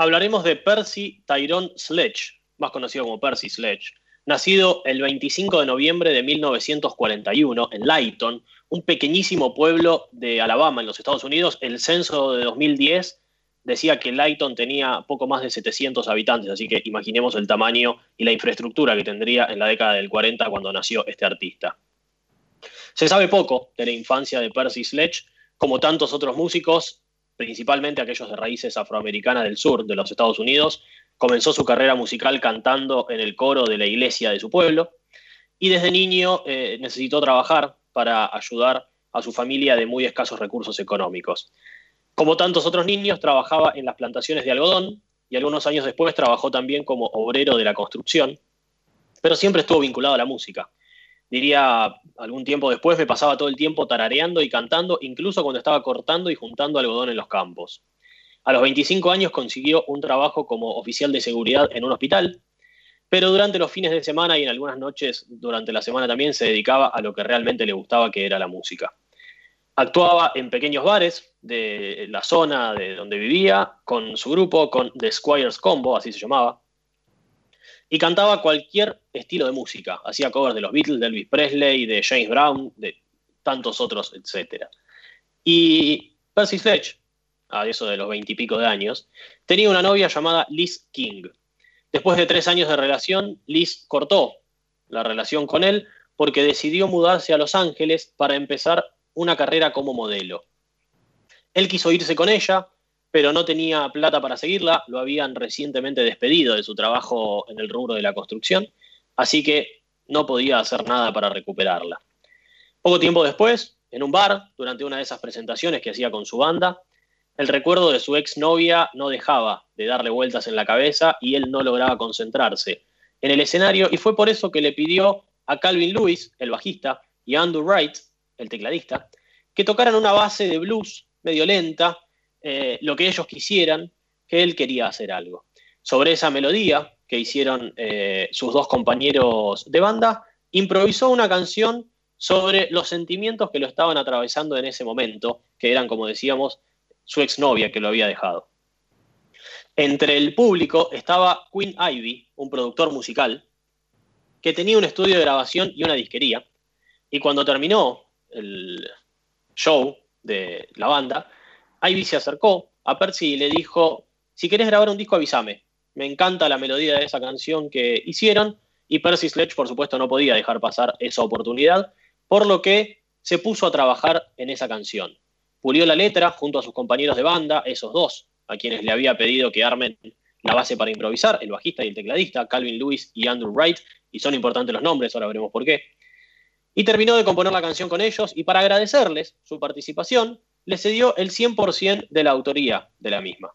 hablaremos de Percy Tyrone Sledge, más conocido como Percy Sledge, nacido el 25 de noviembre de 1941 en Layton, un pequeñísimo pueblo de Alabama en los Estados Unidos. El censo de 2010 decía que Layton tenía poco más de 700 habitantes, así que imaginemos el tamaño y la infraestructura que tendría en la década del 40 cuando nació este artista. Se sabe poco de la infancia de Percy Sledge, como tantos otros músicos, principalmente aquellos de raíces afroamericanas del sur de los Estados Unidos, comenzó su carrera musical cantando en el coro de la iglesia de su pueblo y desde niño eh, necesitó trabajar para ayudar a su familia de muy escasos recursos económicos. Como tantos otros niños, trabajaba en las plantaciones de algodón y algunos años después trabajó también como obrero de la construcción, pero siempre estuvo vinculado a la música. Diría, algún tiempo después me pasaba todo el tiempo tarareando y cantando, incluso cuando estaba cortando y juntando algodón en los campos. A los 25 años consiguió un trabajo como oficial de seguridad en un hospital, pero durante los fines de semana y en algunas noches durante la semana también se dedicaba a lo que realmente le gustaba, que era la música. Actuaba en pequeños bares de la zona de donde vivía, con su grupo, con The Squires Combo, así se llamaba, y cantaba cualquier estilo de música. Hacía covers de los Beatles, de Elvis Presley, de James Brown, de tantos otros, etc. Y Percy Sledge, a eso de los veintipico de años, tenía una novia llamada Liz King. Después de tres años de relación, Liz cortó la relación con él porque decidió mudarse a Los Ángeles para empezar una carrera como modelo. Él quiso irse con ella, pero no tenía plata para seguirla, lo habían recientemente despedido de su trabajo en el rubro de la construcción, así que no podía hacer nada para recuperarla. Poco tiempo después, en un bar, durante una de esas presentaciones que hacía con su banda, el recuerdo de su exnovia no dejaba de darle vueltas en la cabeza y él no lograba concentrarse en el escenario y fue por eso que le pidió a Calvin Lewis, el bajista, y a Andrew Wright, el tecladista, que tocaran una base de blues medio lenta, eh, lo que ellos quisieran, que él quería hacer algo. Sobre esa melodía que hicieron eh, sus dos compañeros de banda, improvisó una canción sobre los sentimientos que lo estaban atravesando en ese momento, que eran, como decíamos, su exnovia que lo había dejado. Entre el público estaba Quinn Ivy, un productor musical, que tenía un estudio de grabación y una disquería, y cuando terminó el show de la banda, Ivy se acercó a Percy y le dijo, si querés grabar un disco avísame, me encanta la melodía de esa canción que hicieron, y Percy Sledge por supuesto no podía dejar pasar esa oportunidad, por lo que se puso a trabajar en esa canción. Pulió la letra junto a sus compañeros de banda, esos dos, a quienes le había pedido que armen la base para improvisar, el bajista y el tecladista, Calvin Lewis y Andrew Wright, y son importantes los nombres, ahora veremos por qué. Y terminó de componer la canción con ellos y para agradecerles su participación, le cedió el 100% de la autoría de la misma.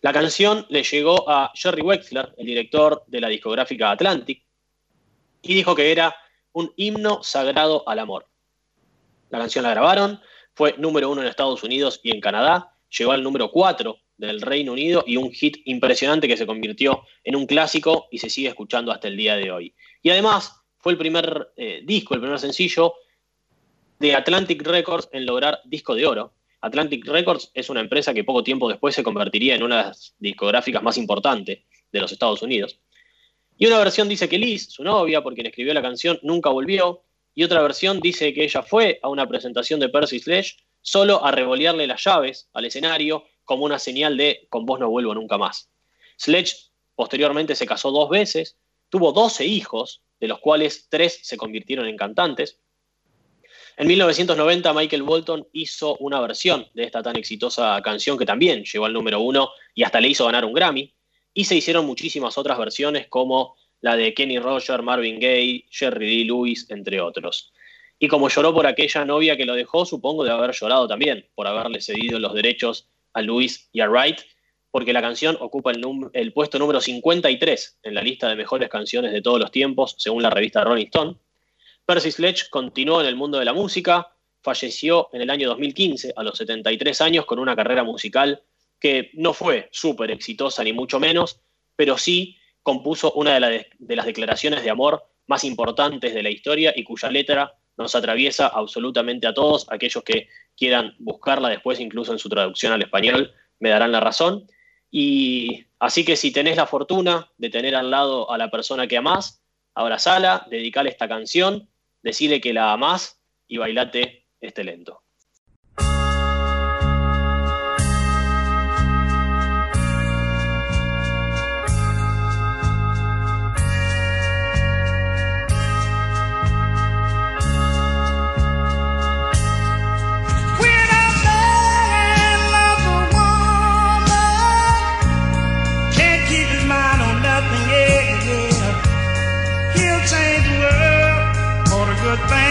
La canción le llegó a Jerry Wexler, el director de la discográfica Atlantic, y dijo que era un himno sagrado al amor. La canción la grabaron, fue número uno en Estados Unidos y en Canadá, llegó al número cuatro del Reino Unido y un hit impresionante que se convirtió en un clásico y se sigue escuchando hasta el día de hoy. Y además fue el primer eh, disco, el primer sencillo de Atlantic Records en lograr disco de oro. Atlantic Records es una empresa que poco tiempo después se convertiría en una de las discográficas más importantes de los Estados Unidos. Y una versión dice que Liz, su novia, por quien escribió la canción, nunca volvió, y otra versión dice que ella fue a una presentación de Percy Sledge solo a revolearle las llaves al escenario como una señal de con vos no vuelvo nunca más. Sledge posteriormente se casó dos veces, tuvo 12 hijos, de los cuales tres se convirtieron en cantantes. En 1990 Michael Bolton hizo una versión de esta tan exitosa canción que también llegó al número uno y hasta le hizo ganar un Grammy. Y se hicieron muchísimas otras versiones como la de Kenny Roger, Marvin Gaye, Jerry Lee Lewis, entre otros. Y como lloró por aquella novia que lo dejó, supongo de haber llorado también por haberle cedido los derechos a Lewis y a Wright, porque la canción ocupa el, el puesto número 53 en la lista de mejores canciones de todos los tiempos, según la revista Rolling Stone. Percy Sledge continuó en el mundo de la música, falleció en el año 2015 a los 73 años con una carrera musical que no fue súper exitosa ni mucho menos, pero sí compuso una de, las declaraciones de amor más importantes de la historia y cuya letra nos atraviesa absolutamente a todos, aquellos que quieran buscarla después, incluso en su traducción al español, me darán la razón. Y así que si tenés la fortuna de tener al lado a la persona que amás, abrazala, dedicale esta canción, decide que la amás y bailate este lento. thing.